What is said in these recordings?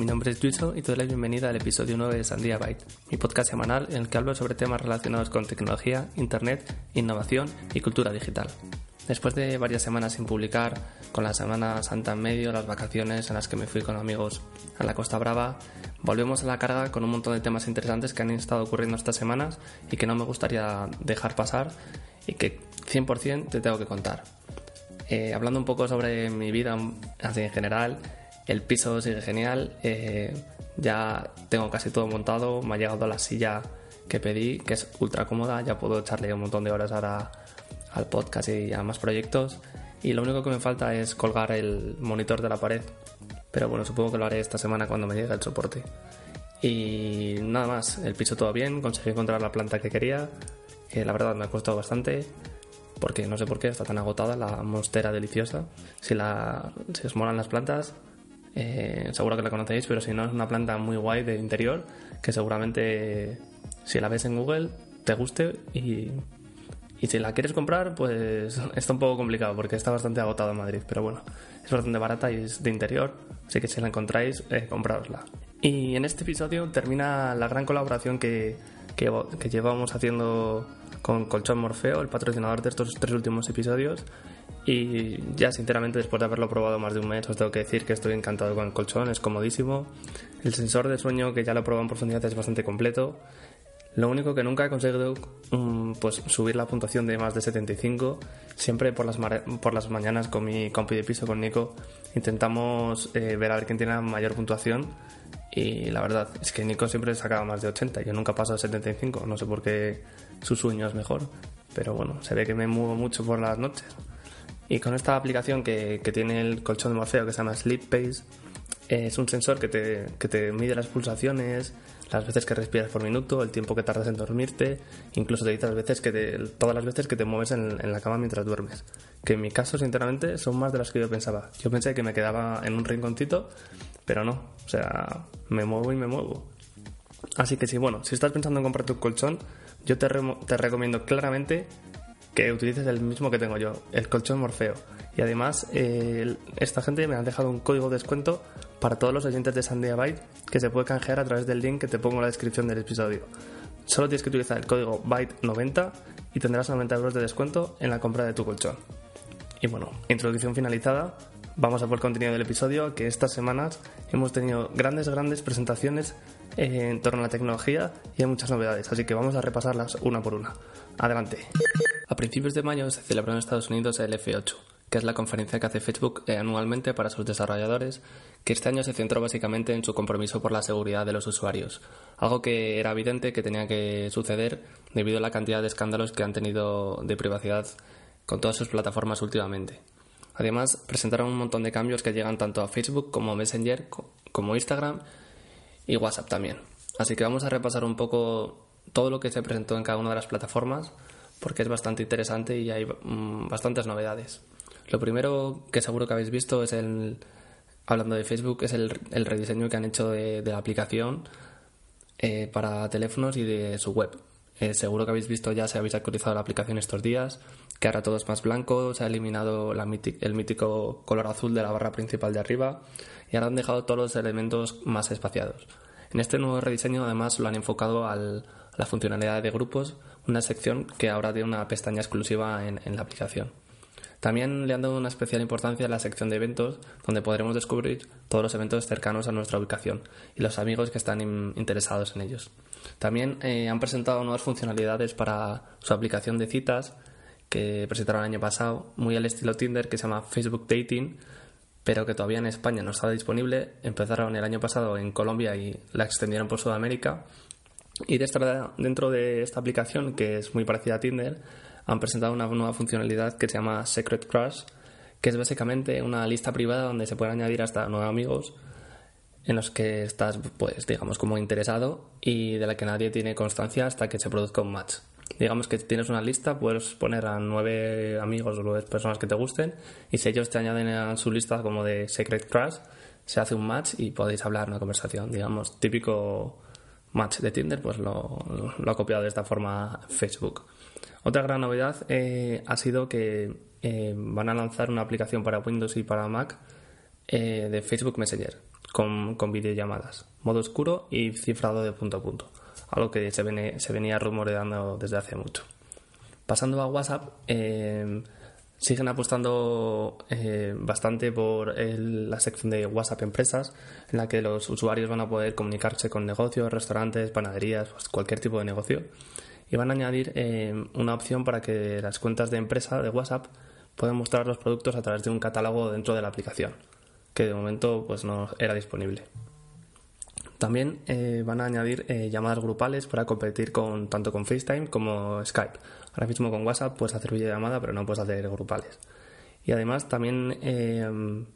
mi nombre es Luiso y te doy la bienvenida al episodio 9 de Sandía Byte, mi podcast semanal en el que hablo sobre temas relacionados con tecnología, internet, innovación y cultura digital. Después de varias semanas sin publicar, con la Semana Santa en medio, las vacaciones en las que me fui con amigos a la Costa Brava, volvemos a la carga con un montón de temas interesantes que han estado ocurriendo estas semanas y que no me gustaría dejar pasar y que 100% te tengo que contar. Eh, hablando un poco sobre mi vida en general, el piso sigue genial, eh, ya tengo casi todo montado, me ha llegado la silla que pedí, que es ultra cómoda, ya puedo echarle un montón de horas ahora al podcast y a más proyectos. Y lo único que me falta es colgar el monitor de la pared. Pero bueno, supongo que lo haré esta semana cuando me llegue el soporte. Y nada más, el piso todo bien, conseguí encontrar la planta que quería, que la verdad me ha costado bastante, porque no sé por qué está tan agotada la monstera deliciosa. Si, la, si os molan las plantas, eh, seguro que la conocéis, pero si no es una planta muy guay de interior, que seguramente si la ves en Google te guste y y si la quieres comprar, pues está un poco complicado porque está bastante agotado en Madrid. Pero bueno, es bastante barata y es de interior. Así que si la encontráis, eh. Y en este episodio termina la gran colaboración que, que, que llevamos haciendo con Colchón Morfeo, el patrocinador de estos tres últimos episodios. Y ya sinceramente después de haberlo probado más de un mes os tengo que decir que estoy encantado con el colchón, es comodísimo. El sensor de sueño que ya lo he probado en profundidad es bastante completo. Lo único que nunca he conseguido mm, pues subir la puntuación de más de 75. Siempre por las, por las mañanas con mi compi de piso, con Nico, intentamos eh, ver a ver quién tiene la mayor puntuación. Y la verdad es que Nico siempre sacaba más de 80. Yo nunca paso de 75. No sé por qué su sueño es mejor. Pero bueno, se ve que me muevo mucho por las noches. Y con esta aplicación que, que tiene el colchón de Morfeo que se llama Sleep Pace, es un sensor que te, que te mide las pulsaciones, las veces que respiras por minuto, el tiempo que tardas en dormirte, incluso te dice las veces que todas las veces que te mueves en, la cama mientras duermes. Que en mi caso, sinceramente, son más de las que yo pensaba. Yo pensé que me quedaba en un rinconcito, pero no. O sea, me muevo y me muevo. Así que sí, bueno, si estás pensando en comprar tu colchón, yo te, te recomiendo claramente que utilices el mismo que tengo yo, el colchón Morfeo. Y además, eh, esta gente me ha dejado un código de descuento para todos los oyentes de Sandia Byte que se puede canjear a través del link que te pongo en la descripción del episodio. Solo tienes que utilizar el código BYTE90 y tendrás 90 euros de descuento en la compra de tu colchón. Y bueno, introducción finalizada, vamos a por el contenido del episodio, que estas semanas hemos tenido grandes, grandes presentaciones en torno a la tecnología y hay muchas novedades, así que vamos a repasarlas una por una. Adelante. A principios de mayo se celebró en Estados Unidos el F8, que es la conferencia que hace Facebook eh, anualmente para sus desarrolladores, que este año se centró básicamente en su compromiso por la seguridad de los usuarios, algo que era evidente que tenía que suceder debido a la cantidad de escándalos que han tenido de privacidad con todas sus plataformas últimamente. Además, presentaron un montón de cambios que llegan tanto a Facebook como Messenger, como Instagram y WhatsApp también. Así que vamos a repasar un poco todo lo que se presentó en cada una de las plataformas, porque es bastante interesante y hay mm, bastantes novedades. Lo primero que seguro que habéis visto es el, hablando de Facebook, es el, rediseño que han hecho de, la aplicación eh, para teléfonos y de su web. Eh, seguro que habéis visto ya, si habéis actualizado la aplicación estos días, que ahora todo es más blanco, se ha eliminado el mítico color azul de la barra principal de arriba y ahora han dejado todos los elementos más espaciados. En este nuevo rediseño además lo han enfocado a la funcionalidad de grupos, una sección que ahora tiene una pestaña exclusiva en la aplicación. También le han dado una especial importancia a la sección de eventos, donde podremos descubrir todos los eventos cercanos a nuestra ubicación y los amigos que están interesados en ellos. También eh, han presentado nuevas funcionalidades para su aplicación de citas que presentaron el año pasado, muy al estilo Tinder, que se llama Facebook Dating, pero que todavía en España no estaba disponible. Empezaron el año pasado en Colombia y la extendieron por Sudamérica. Y dentro de esta aplicación, que es muy parecida a Tinder, han presentado una nueva funcionalidad que se llama Secret Crush, que es básicamente una lista privada donde se pueden añadir hasta nueve amigos en los que estás, pues, digamos, como interesado y de la que nadie tiene constancia hasta que se produzca un match. Digamos que tienes una lista, puedes poner a nueve amigos o nueve personas que te gusten y si ellos te añaden a su lista como de Secret Crush, se hace un match y podéis hablar una conversación, digamos, típico match de Tinder, pues lo, lo ha copiado de esta forma Facebook. Otra gran novedad eh, ha sido que eh, van a lanzar una aplicación para Windows y para Mac eh, de Facebook Messenger. con, con videollamadas, modo oscuro y cifrado de punto a punto, algo que se, se venía rumoreando desde hace mucho. Pasando a WhatsApp, siguen apostando bastante por la sección de WhatsApp Empresas, en la que los usuarios van a poder comunicarse con negocios, restaurantes, panaderías, pues cualquier tipo de negocio. Y van a añadir eh, una opción para que las cuentas de empresa de WhatsApp puedan mostrar los productos a través de un catálogo dentro de la aplicación, que de momento pues no era disponible. También eh, van a añadir llamadas grupales para competir con tanto con FaceTime como Skype Ahora mismo con WhatsApp puedes hacer videollamada, pero no puedes hacer grupales. Y además también eh,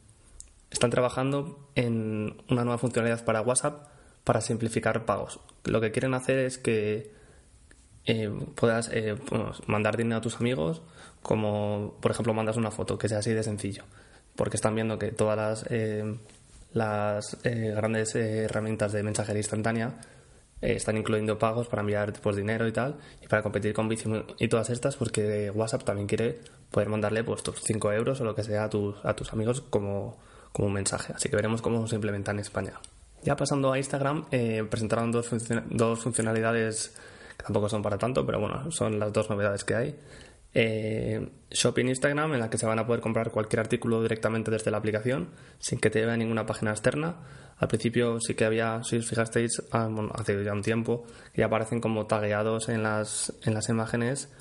están trabajando en una nueva funcionalidad para WhatsApp para simplificar pagos. Lo que quieren hacer es que eh, puedas eh, mandar dinero a tus amigos, como por ejemplo mandas una foto, que sea así de sencillo. Porque están viendo que todas las, las grandes herramientas de mensajería instantánea eh, están incluyendo pagos para enviar pues, dinero y tal, y para competir con Bici y todas estas, porque WhatsApp también quiere poder mandarle pues tus 5 euros o lo que sea a tus, a tus amigos como, como un mensaje. Así que veremos cómo se implementa en España. Ya pasando a Instagram, eh, presentaron dos, dos funcionalidades que tampoco son para tanto, pero bueno, son las dos novedades que hay. Eh, Shopping Instagram, en la que se van a poder comprar cualquier artículo directamente desde la aplicación, sin que te lleve a ninguna página externa. Al principio sí que había, si os fijasteis, ah, hace ya un tiempo, que ya aparecen como tagueados en las, en las imágenes.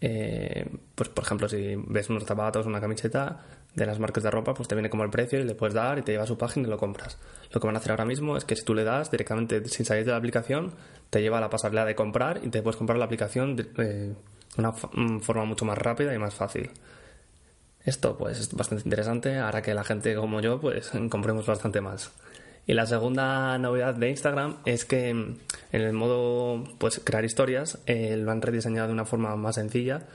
Eh, pues por ejemplo, si ves unos zapatos, una camiseta de las marcas de ropa, pues te viene como el precio y le puedes dar y te lleva a su página y lo compras. Lo que van a hacer ahora mismo es que si tú le das directamente sin salir de la aplicación, te lleva a la pasarela de comprar y te puedes comprar la aplicación de eh, una mm, forma mucho más rápida y más fácil. Esto pues es bastante interesante, hará que la gente como yo pues compremos bastante más. Y la segunda novedad de Instagram es que en el modo pues crear historias eh, lo han rediseñado de una forma más sencilla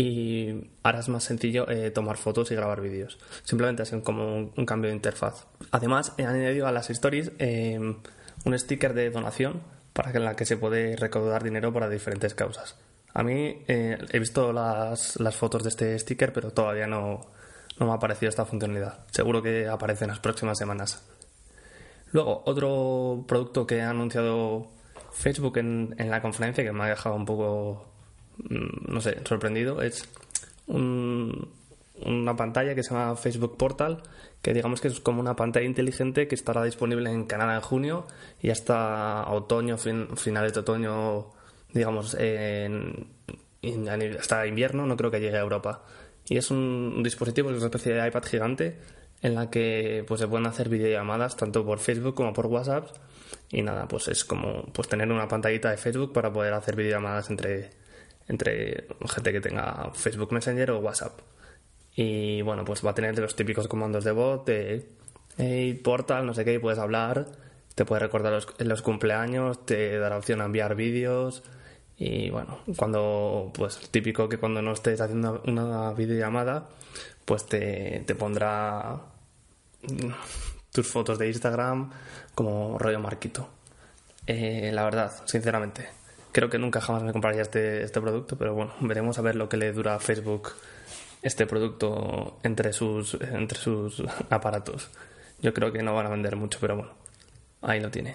y es más sencillo eh, tomar fotos y grabar vídeos. Simplemente es como un, cambio de interfaz. Además, han añadido a las stories eh, un sticker de donación para que en la que se puede recaudar dinero para diferentes causas. A mí he visto las, las, fotos de este sticker, pero todavía no, no me ha aparecido esta funcionalidad. Seguro que aparece en las próximas semanas. Luego, otro producto que ha anunciado Facebook en, la conferencia que me ha dejado un poco, no sé, sorprendido, es una pantalla que se llama Facebook Portal, que digamos que es como una pantalla inteligente que estará disponible en Canadá en junio y hasta otoño, finales de otoño, digamos, en, hasta invierno, no creo que llegue a Europa. Y es un dispositivo, es una especie de iPad gigante en la que pues se pueden hacer videollamadas tanto por Facebook como por WhatsApp y nada, pues es como pues tener una pantallita de Facebook para poder hacer videollamadas entre entre gente que tenga Facebook Messenger o WhatsApp. Y bueno, pues va a tener los típicos comandos de voz de hey, portal, no sé qué, y puedes hablar, te puede recordar los, los cumpleaños, te dará opción a enviar vídeos y bueno, cuando pues típico que cuando no estés haciendo una videollamada, pues te, te pondrá tus fotos de Instagram como rollo marquito. Eh, la verdad, sinceramente, creo que nunca jamás me compraría este, este producto, pero bueno, veremos a ver lo que le dura a Facebook este producto entre sus, entre sus aparatos. Yo creo que no van a vender mucho, pero bueno, ahí lo tiene.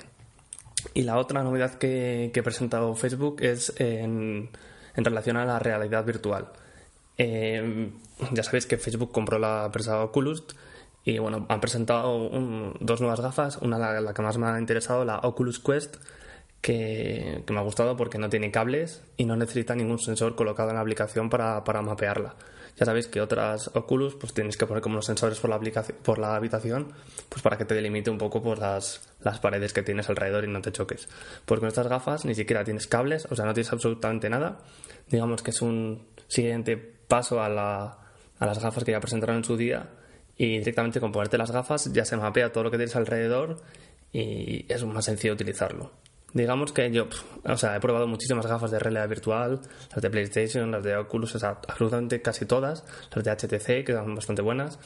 Y la otra novedad que, que ha presentado Facebook es en, en relación a la realidad virtual. Eh, ya sabéis que Facebook compró la empresa Oculus y bueno, han presentado dos nuevas gafas, una la, que más me ha interesado, la Oculus Quest, que, me ha gustado porque no tiene cables y no necesita ningún sensor colocado en la aplicación para, para mapearla. Ya sabéis que otras Oculus pues tienes que poner como los sensores por la, aplicación, por la habitación pues para que te delimite un poco pues, las, las paredes que tienes alrededor y no te choques. Porque con estas gafas ni siquiera tienes cables, o sea, no tienes absolutamente nada. Digamos que es un siguiente paso a, la, a las gafas que ya presentaron en su día y directamente con ponerte las gafas ya se mapea todo lo que tienes alrededor y es más sencillo utilizarlo. Digamos que yo, o sea, he probado muchísimas gafas de realidad virtual, las de PlayStation, las de Oculus, absolutamente casi todas, las de HTC, que son bastante buenas,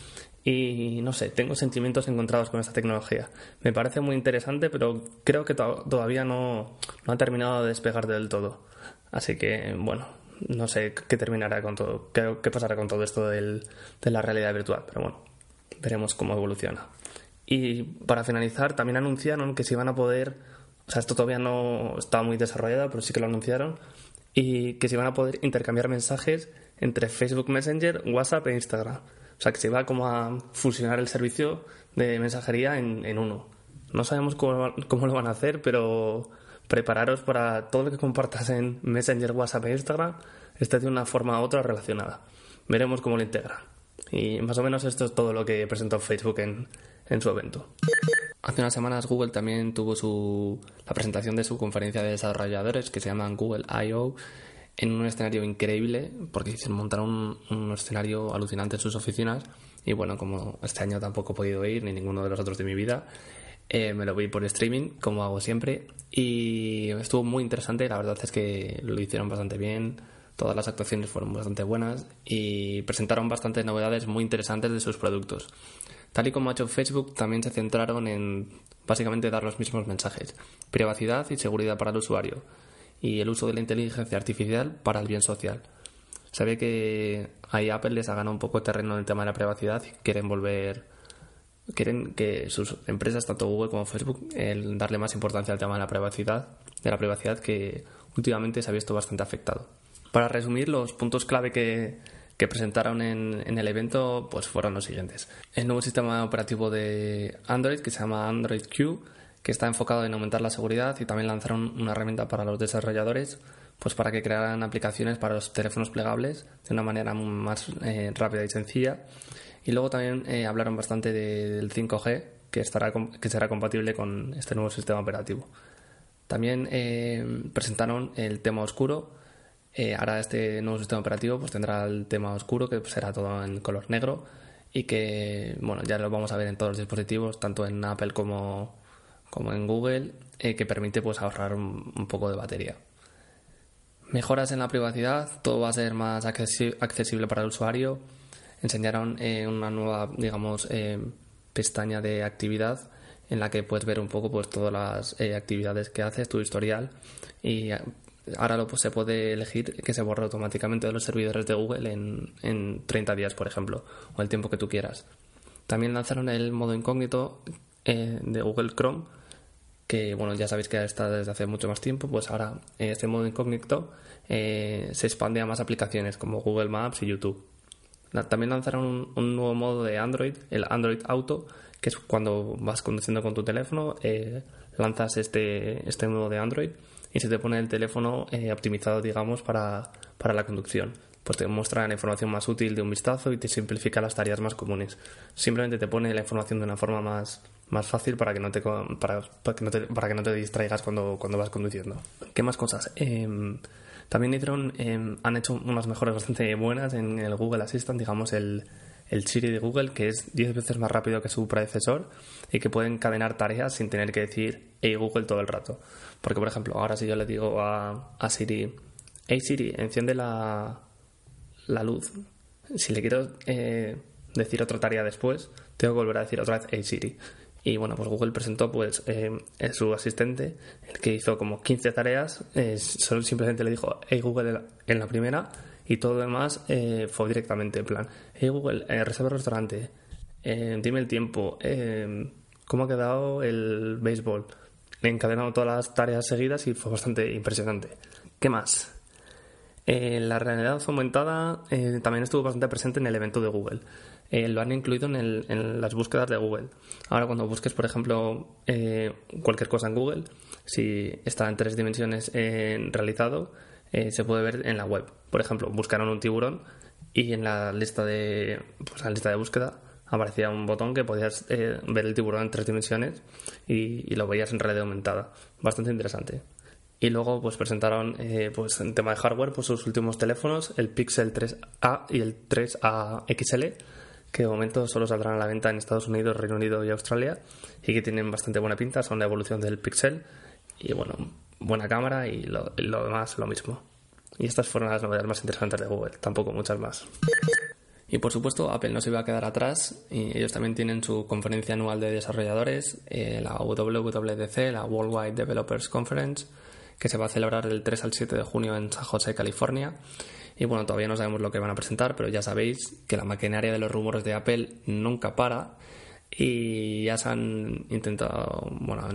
y no sé, tengo sentimientos encontrados con esta tecnología. Me parece muy interesante, pero creo que todavía no, no ha terminado de despegar del todo. Así que, bueno, no sé qué terminará con todo, qué, pasará con todo esto del, de la realidad virtual, pero bueno, veremos cómo evoluciona. Y para finalizar, también anunciaron que se iban a poder, o sea, esto todavía no estaba muy desarrollado, pero sí que lo anunciaron, y que se iban a poder intercambiar mensajes entre Facebook Messenger, WhatsApp e Instagram. O sea, que se iba como a fusionar el servicio de mensajería en, uno. No sabemos cómo, cómo, lo van a hacer, pero prepararos para todo lo que compartas en Messenger, WhatsApp e Instagram esté de una forma u otra relacionada. Veremos cómo lo integra. Y más o menos esto es todo lo que presentó Facebook en, en su evento. Hace unas semanas Google también tuvo su, la presentación de su conferencia de desarrolladores que se llama Google I.O. en un escenario increíble porque montaron un, un escenario alucinante en sus oficinas y bueno, como este año tampoco he podido ir ni ninguno de los otros de mi vida, eh, me lo vi por streaming, como hago siempre, y estuvo muy interesante. La verdad es que lo hicieron bastante bien, todas las actuaciones fueron bastante buenas y presentaron bastantes novedades muy interesantes de sus productos. Tal y como ha hecho Facebook, también se centraron en básicamente dar los mismos mensajes: privacidad y seguridad para el usuario, y el uso de la inteligencia artificial para el bien social. Se ve que ahí Apple les ha ganado un poco terreno en el tema de la privacidad y quieren volver, quieren que sus empresas, tanto Google como Facebook, el darle más importancia al tema de la privacidad, de la privacidad que últimamente se ha visto bastante afectado. Para resumir, los puntos clave que, que presentaron en, en, el evento pues fueron los siguientes. El nuevo sistema operativo de Android que se llama Android Q, que está enfocado en aumentar la seguridad y también lanzaron una herramienta para los desarrolladores pues para que crearan aplicaciones para los teléfonos plegables de una manera más eh, rápida y sencilla. Y luego también eh, hablaron bastante del 5G, que, estará, que será compatible con este nuevo sistema operativo. También eh, presentaron el tema oscuro. Ahora este nuevo sistema operativo pues tendrá el tema oscuro, que será todo en color negro y que bueno ya lo vamos a ver en todos los dispositivos, tanto en Apple como, como en Google, que permite pues ahorrar un poco de batería mejoras en la privacidad, todo va a ser más accesible para el usuario. Enseñaron eh, una nueva, digamos, eh, pestaña de actividad en la que puedes ver un poco pues todas las eh, actividades que haces, tu historial y ahora lo, pues, se puede elegir que se borre automáticamente de los servidores de Google en, en 30 días, por ejemplo, o el tiempo que tú quieras. También lanzaron el modo incógnito de Google Chrome que bueno, ya sabéis que está desde hace mucho más tiempo, pues ahora este modo incógnito eh, se expande a más aplicaciones como Google Maps y YouTube. También lanzaron un, nuevo modo de Android, el Android Auto, que es cuando vas conduciendo con tu teléfono, eh, lanzas este, este modo de Android y se te pone el teléfono eh, optimizado, digamos, para, para la conducción pues te muestra la información más útil de un vistazo y te simplifica las tareas más comunes. Simplemente te pone la información de una forma más, más fácil para que no te, para, que no te, para que no te distraigas cuando, cuando vas conduciendo. ¿Qué más cosas? Em, también hicieron, em, han hecho unas mejoras bastante buenas en el Google Assistant, digamos el, el Siri de Google, que es 10 veces más rápido que su predecesor y que puede encadenar tareas sin tener que decir hey Google todo el rato. Porque, por ejemplo, ahora si yo le digo a, a Siri, hey Siri, enciende la, la luz. Si le quiero eh, decir otra tarea después, tengo que volver a decir otra vez Hey Siri. Y bueno, pues Google presentó pues eh, su asistente, el que hizo como 15 tareas, eh, solo simplemente le dijo Hey Google en la primera y todo lo demás fue directamente en plan Hey Google, reserva el restaurante, dime el tiempo, cómo ha quedado el béisbol. Le encadenado todas las tareas seguidas y fue bastante impresionante. ¿Qué más? Eh, la realidad aumentada eh, también estuvo bastante presente en el evento de Google. Eh, lo han incluido en, las búsquedas de Google. Ahora cuando busques, por ejemplo, cualquier cosa en Google, si está en tres dimensiones realizado, se puede ver en la web. Por ejemplo, buscaron un tiburón y en la lista de, pues, la lista de búsqueda aparecía un botón que podías ver el tiburón en tres dimensiones y, y lo veías en realidad aumentada. Bastante interesante. Y luego pues presentaron eh, pues en tema de hardware pues sus últimos teléfonos, el Pixel 3A y el 3A XL, que de momento solo saldrán a la venta en Estados Unidos, Reino Unido y Australia y que tienen bastante buena pinta, son la evolución del Pixel y bueno, buena cámara y lo, lo demás lo mismo. Y estas fueron las novedades más interesantes de Google, tampoco muchas más. Y por supuesto, Apple no se iba a quedar atrás y ellos también tienen su conferencia anual de desarrolladores, eh, la WWDC, la Worldwide Developers Conference, que se va a celebrar del 3 al 7 de junio en San José, California. Y bueno, todavía no sabemos lo que van a presentar, pero ya sabéis que la maquinaria de los rumores de Apple nunca para. y ya se han intentado, bueno,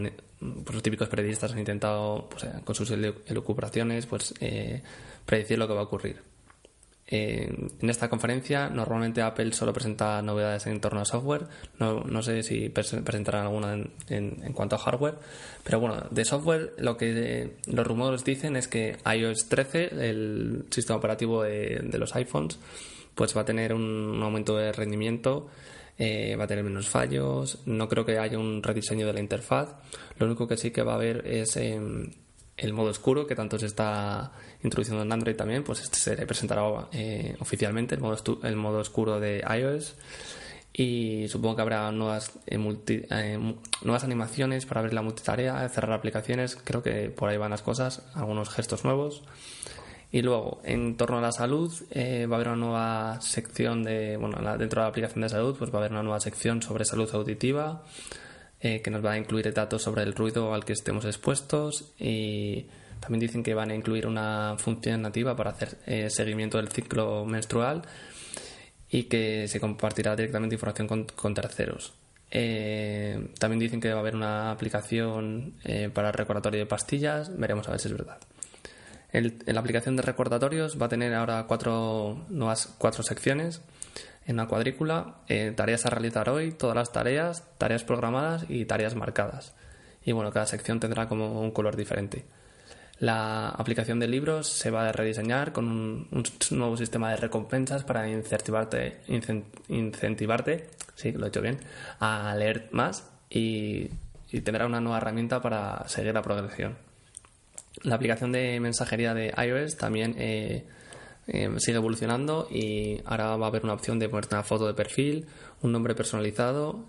pues los típicos periodistas han intentado, pues, eh, con sus elucubraciones, pues eh, predecir lo que va a ocurrir. En esta conferencia normalmente Apple solo presenta novedades en torno a software, no, sé si presentarán alguna en, cuanto a hardware, pero bueno, de software lo que los rumores dicen es que iOS 13, el sistema operativo de, de los iPhones, pues va a tener un aumento de rendimiento eh, va a tener menos fallos, no creo que haya un rediseño de la interfaz, lo único que sí que va a haber es em, el modo oscuro que tanto se está introduciendo en Android también, pues este se presentará eh, oficialmente, el modo, el modo oscuro de iOS. Y supongo que habrá nuevas, eh, nuevas animaciones para abrir la multitarea, cerrar aplicaciones, creo que por ahí van las cosas, algunos gestos nuevos. Y luego, en torno a la salud, eh, va a haber una nueva sección de, bueno, dentro de la aplicación de salud, pues va a haber una nueva sección sobre salud auditiva, eh, que nos va a incluir datos sobre el ruido al que estemos expuestos y también dicen que van a incluir una función nativa para hacer eh, seguimiento del ciclo menstrual y que se compartirá directamente información con, terceros. también dicen que va a haber una aplicación para recordatorio de pastillas, veremos a ver si es verdad. La aplicación de recordatorios va a tener ahora cuatro nuevas cuatro secciones en una cuadrícula, eh, tareas a realizar hoy, todas las tareas, tareas programadas y tareas marcadas. Y bueno, cada sección tendrá como un color diferente. La aplicación de libros se va a rediseñar con un, nuevo sistema de recompensas para incentivarte, incentivarte, sí, lo he hecho bien, a leer más y tendrá una nueva herramienta para seguir la progresión. La aplicación de mensajería de iOS también eh, eh, sigue evolucionando y ahora va a haber una opción de ponerte una foto de perfil, un nombre personalizado,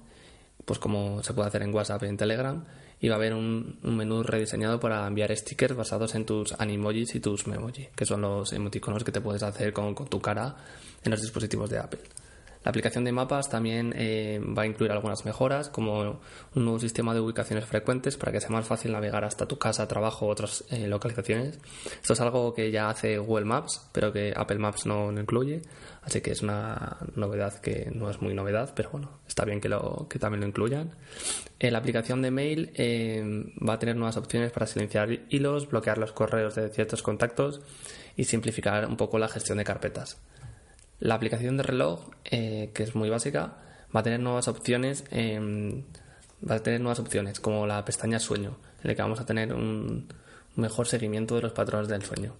pues como se puede hacer en WhatsApp y en Telegram, y va a haber un, menú rediseñado para enviar stickers basados en tus animojis y tus memoji, que son los emoticonos que te puedes hacer con tu cara en los dispositivos de Apple. La aplicación de mapas también eh, va a incluir algunas mejoras, como un nuevo sistema de ubicaciones frecuentes para que sea más fácil navegar hasta tu casa, trabajo u otras eh, localizaciones. Esto es algo que ya hace Google Maps, pero que Apple Maps no, incluye, así que es una novedad que no es muy novedad, pero bueno, está bien que, lo, que también lo incluyan. Eh, la aplicación de mail va a tener nuevas opciones para silenciar hilos, bloquear los correos de ciertos contactos y simplificar un poco la gestión de carpetas. La aplicación de reloj, eh, que es muy básica, va a tener nuevas opciones. va a tener nuevas opciones, como la pestaña sueño, en la que vamos a tener un mejor seguimiento de los patrones del sueño.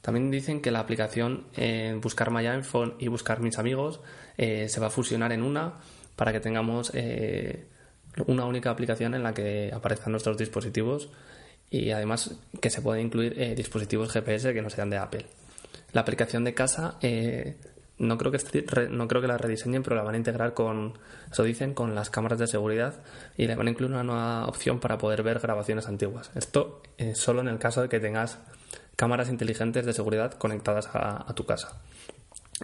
También dicen que la aplicación eh, Buscar My iPhone y Buscar Mis Amigos eh, se va a fusionar en una para que tengamos una única aplicación en la que aparezcan nuestros dispositivos y además que se pueden incluir dispositivos GPS que no sean de Apple. La aplicación de casa no creo que no creo que la rediseñen, pero la van a integrar con, eso dicen, con las cámaras de seguridad y le van a incluir una nueva opción para poder ver grabaciones antiguas. Esto eh, solo en el caso de que tengas cámaras inteligentes de seguridad conectadas a, tu casa.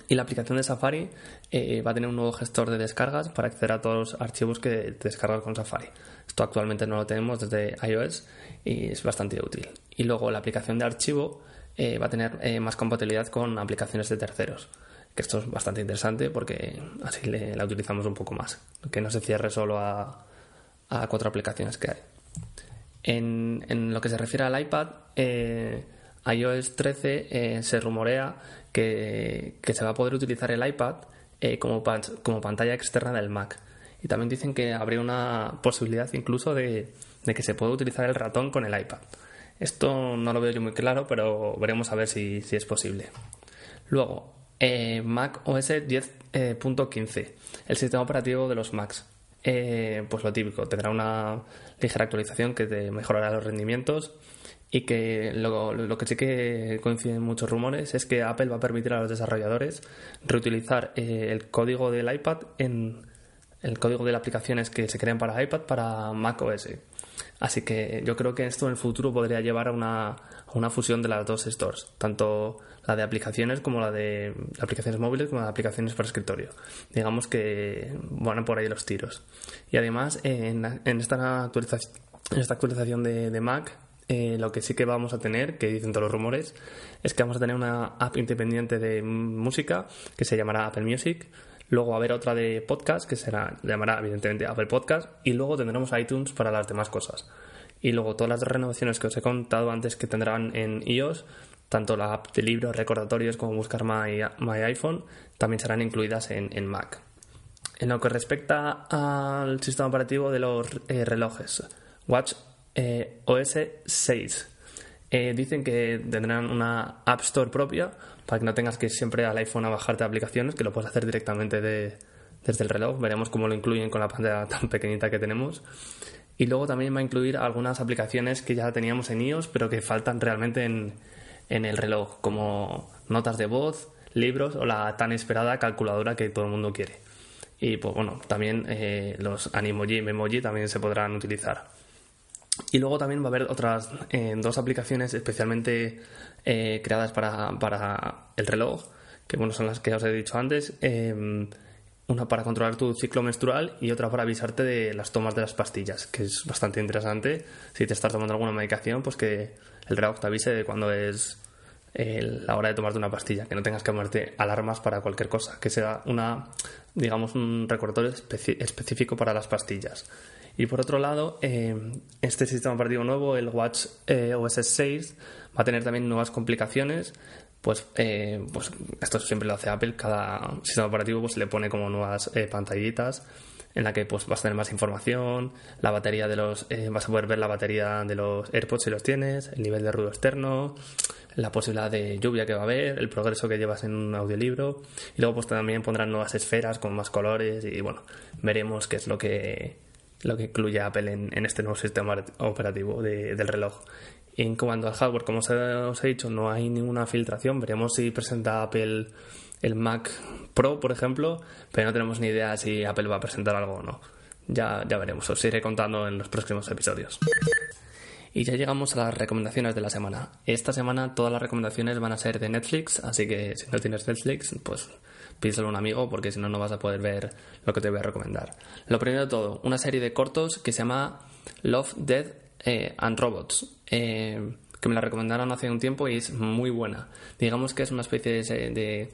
Y la aplicación de Safari eh, va a tener un nuevo gestor de descargas para acceder a todos los archivos que te descargas con Safari. Esto actualmente no lo tenemos desde iOS y es bastante útil. Y luego la aplicación de archivo eh, va a tener más compatibilidad con aplicaciones de terceros que esto es bastante interesante porque así la utilizamos un poco más, que no se cierre solo a, cuatro aplicaciones que hay. En, lo que se refiere al iPad, eh, iOS 13 eh, se rumorea que, se va a poder utilizar el iPad eh, como, como pantalla externa del Mac. Y también dicen que habría una posibilidad incluso de, que se pueda utilizar el ratón con el iPad. Esto no lo veo yo muy claro, pero veremos a ver si, si es posible. Luego, eh, Mac OS 10.15, el sistema operativo de los Macs. Eh, pues lo típico, tendrá una ligera actualización que te mejorará los rendimientos y que lo, lo, que sí que coinciden muchos rumores es que Apple va a permitir a los desarrolladores reutilizar eh, el código del iPad en el código de las aplicaciones que se crean para iPad para Mac OS. Así que yo creo que esto en el futuro podría llevar a una, una fusión de las dos stores, tanto la de aplicaciones como la de aplicaciones móviles como la de aplicaciones para escritorio. Digamos que van por ahí los tiros. Y además, en, esta, actualización, en esta actualización de, Mac, eh, lo que sí que vamos a tener, que dicen todos los rumores, es que vamos a tener una app independiente de música que se llamará Apple Music. Luego va a haber otra de podcast que será, llamará evidentemente Apple Podcast. Y luego tendremos iTunes para las demás cosas. Y luego todas las renovaciones que os he contado antes que tendrán en iOS, tanto la app de libros, recordatorios como buscar My, My iPhone, también serán incluidas en, Mac. En lo que respecta al sistema operativo de los eh, relojes, Watch eh, OS 6. Eh, dicen que tendrán una App Store propia para que no tengas que ir siempre al iPhone a bajarte aplicaciones, que lo puedes hacer directamente desde el reloj. Veremos cómo lo incluyen con la pantalla tan pequeñita que tenemos. Y luego también va a incluir algunas aplicaciones que ya teníamos en iOS, pero que faltan realmente en, el reloj, como notas de voz, libros o la tan esperada calculadora que todo el mundo quiere. Y pues bueno, también eh, los Animoji y Memoji también se podrán utilizar. Y luego también va a haber otras eh, dos aplicaciones especialmente eh, creadas para, para, el reloj, que bueno, son las que os he dicho antes. Una para controlar tu ciclo menstrual y otra para avisarte de las tomas de las pastillas, que es bastante interesante. Si te estás tomando alguna medicación, pues que el reloj te avise de cuando es eh, la hora de tomarte una pastilla, que no tengas que ponerte alarmas para cualquier cosa, que sea una, digamos, un recordatorio específico para las pastillas. Y por otro lado, eh, este sistema operativo nuevo, el Watch eh, OS 6, va a tener también nuevas complicaciones. Pues, eh, pues esto siempre lo hace Apple, cada sistema operativo pues le pone como nuevas eh, pantallitas en la que pues vas a tener más información, la batería de los eh, vas a poder ver la batería de los AirPods si los tienes, el nivel de ruido externo, la posibilidad de lluvia que va a haber, el progreso que llevas en un audiolibro. Y luego pues también pondrán nuevas esferas con más colores y bueno, veremos qué es lo que lo que incluye Apple en, este nuevo sistema operativo del reloj. En cuanto al hardware, como os he dicho, no hay ninguna filtración. Veremos si presenta Apple el Mac Pro, por ejemplo, pero no tenemos ni idea si Apple va a presentar algo o no. Ya, ya veremos, os iré contando en los próximos episodios. Y ya llegamos a las recomendaciones de la semana. Esta semana todas las recomendaciones van a ser de Netflix, así que si no tienes Netflix, pues pídeselo a un amigo porque si no, no vas a poder ver lo que te voy a recomendar. Lo primero de todo, una serie de cortos que se llama Love, Dead eh, and Robots, eh, que me la recomendaron hace un tiempo y es muy buena. Digamos que es una especie de,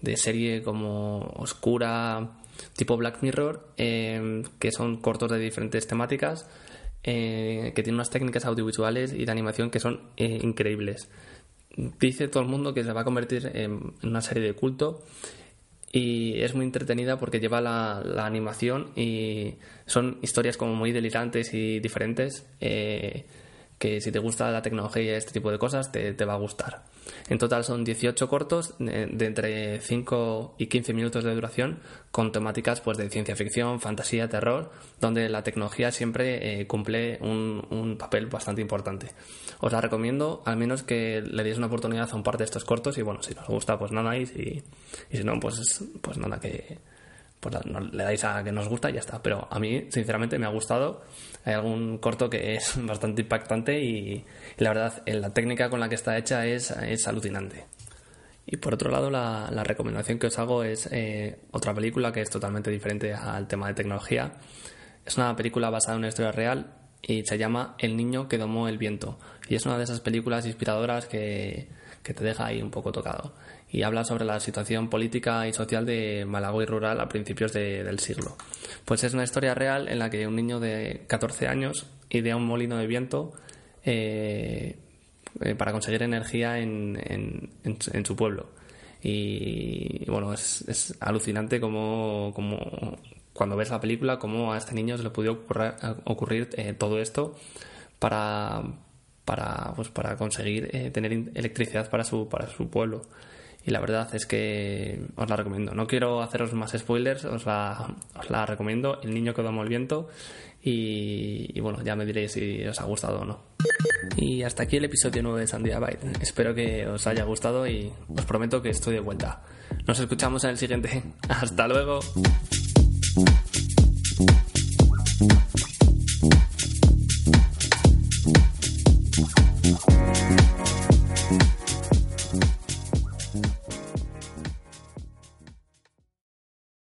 de, serie como oscura, tipo Black Mirror, eh, que son cortos de diferentes temáticas, que tienen unas técnicas audiovisuales y de animación que son increíbles. Dice todo el mundo que se va a convertir en una serie de culto y es muy entretenida porque lleva la, animación y son historias como muy delirantes y diferentes eh, que si te gusta la tecnología y este tipo de cosas te, te va a gustar. En total son 18 cortos de, entre 5 y 15 minutos de duración con temáticas pues, de ciencia ficción, fantasía, terror, donde la tecnología siempre eh, cumple un, un, papel bastante importante. Os la recomiendo, al menos que le deis una oportunidad a un par de estos cortos y bueno, si os gusta pues nada y si, y si no pues, pues nada que pues le dais a que nos gusta y ya está. Pero a mí, sinceramente, me ha gustado. Hay algún corto que es bastante impactante y, la verdad, la técnica con la que está hecha es, es alucinante. Y por otro lado, la, recomendación que os hago es eh, otra película que es totalmente diferente al tema de tecnología. Es una película basada en una historia real y se llama El niño que domó el viento. Y es una de esas películas inspiradoras que, que te deja ahí un poco tocado y habla sobre la situación política y social de Malawi rural a principios del siglo. Pues es una historia real en la que un niño de 14 años idea un molino de viento eh, eh, para conseguir energía en, en, su pueblo. Y, bueno, es, alucinante como, como, cuando ves la película, cómo a este niño se le pudo ocurrir, ocurrir eh, todo esto para, para, pues, para conseguir tener electricidad para su, para su pueblo y la verdad es que os la recomiendo. No quiero haceros más spoilers, os la, recomiendo. El niño que domó el viento y, bueno, ya me diréis si os ha gustado o no. Y hasta aquí el episodio 9 de Sandia Byte. Espero que os haya gustado y os prometo que estoy de vuelta. Nos escuchamos en el siguiente. Hasta luego.